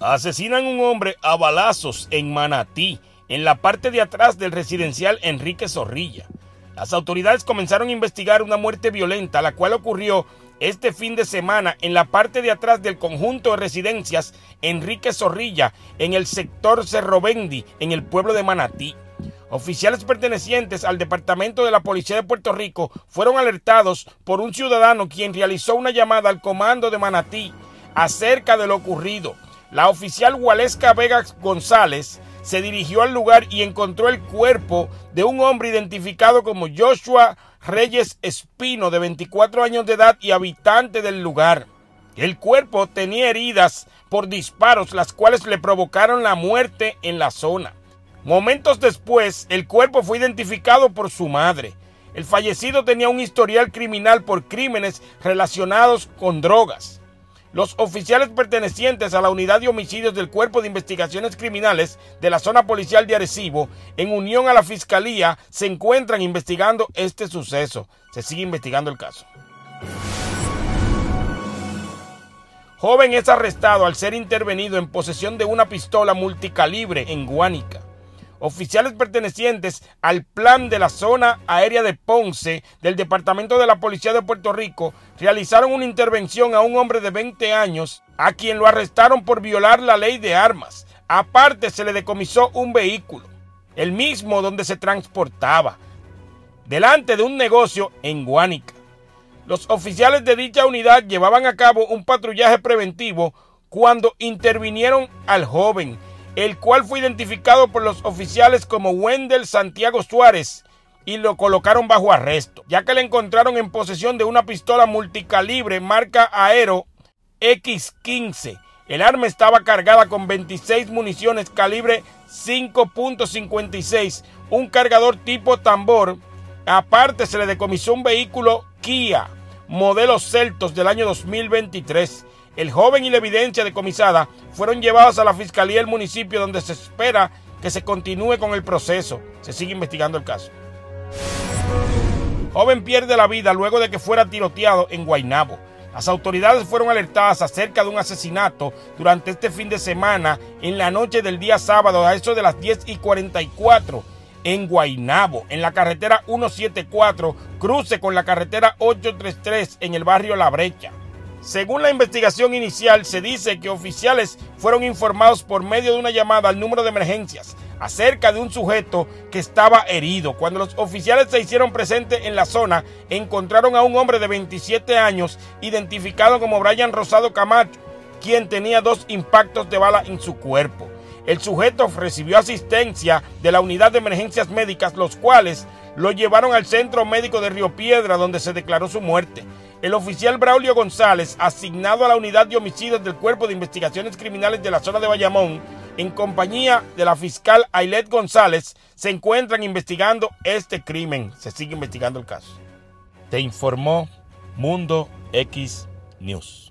Asesinan un hombre a balazos en Manatí, en la parte de atrás del residencial Enrique Zorrilla. Las autoridades comenzaron a investigar una muerte violenta, la cual ocurrió este fin de semana en la parte de atrás del conjunto de residencias Enrique Zorrilla, en el sector Cerro Bendi, en el pueblo de Manatí. Oficiales pertenecientes al Departamento de la Policía de Puerto Rico fueron alertados por un ciudadano quien realizó una llamada al comando de Manatí acerca de lo ocurrido. La oficial Waleska Vega González se dirigió al lugar y encontró el cuerpo de un hombre identificado como Joshua Reyes Espino, de 24 años de edad y habitante del lugar. El cuerpo tenía heridas por disparos, las cuales le provocaron la muerte en la zona. Momentos después, el cuerpo fue identificado por su madre. El fallecido tenía un historial criminal por crímenes relacionados con drogas. Los oficiales pertenecientes a la unidad de homicidios del Cuerpo de Investigaciones Criminales de la zona policial de Arecibo, en unión a la Fiscalía, se encuentran investigando este suceso. Se sigue investigando el caso. Joven es arrestado al ser intervenido en posesión de una pistola multicalibre en Guánica oficiales pertenecientes al plan de la zona aérea de Ponce del Departamento de la Policía de Puerto Rico realizaron una intervención a un hombre de 20 años a quien lo arrestaron por violar la ley de armas. Aparte se le decomisó un vehículo, el mismo donde se transportaba, delante de un negocio en Guánica. Los oficiales de dicha unidad llevaban a cabo un patrullaje preventivo cuando intervinieron al joven el cual fue identificado por los oficiales como Wendell Santiago Suárez y lo colocaron bajo arresto, ya que le encontraron en posesión de una pistola multicalibre marca Aero X15. El arma estaba cargada con 26 municiones calibre 5.56, un cargador tipo tambor. Aparte se le decomisó un vehículo Kia modelo Celtos del año 2023 el joven y la evidencia decomisada fueron llevados a la fiscalía del municipio donde se espera que se continúe con el proceso. Se sigue investigando el caso. Joven pierde la vida luego de que fuera tiroteado en Guaynabo. Las autoridades fueron alertadas acerca de un asesinato durante este fin de semana en la noche del día sábado a eso de las 10 y 44 en Guaynabo, en la carretera 174, cruce con la carretera 833 en el barrio La Brecha. Según la investigación inicial, se dice que oficiales fueron informados por medio de una llamada al número de emergencias acerca de un sujeto que estaba herido. Cuando los oficiales se hicieron presentes en la zona, encontraron a un hombre de 27 años identificado como Brian Rosado Camacho, quien tenía dos impactos de bala en su cuerpo. El sujeto recibió asistencia de la unidad de emergencias médicas, los cuales lo llevaron al centro médico de Río Piedra, donde se declaró su muerte. El oficial Braulio González, asignado a la unidad de homicidios del Cuerpo de Investigaciones Criminales de la zona de Bayamón, en compañía de la fiscal Ailet González, se encuentran investigando este crimen. Se sigue investigando el caso. Te informó Mundo X News.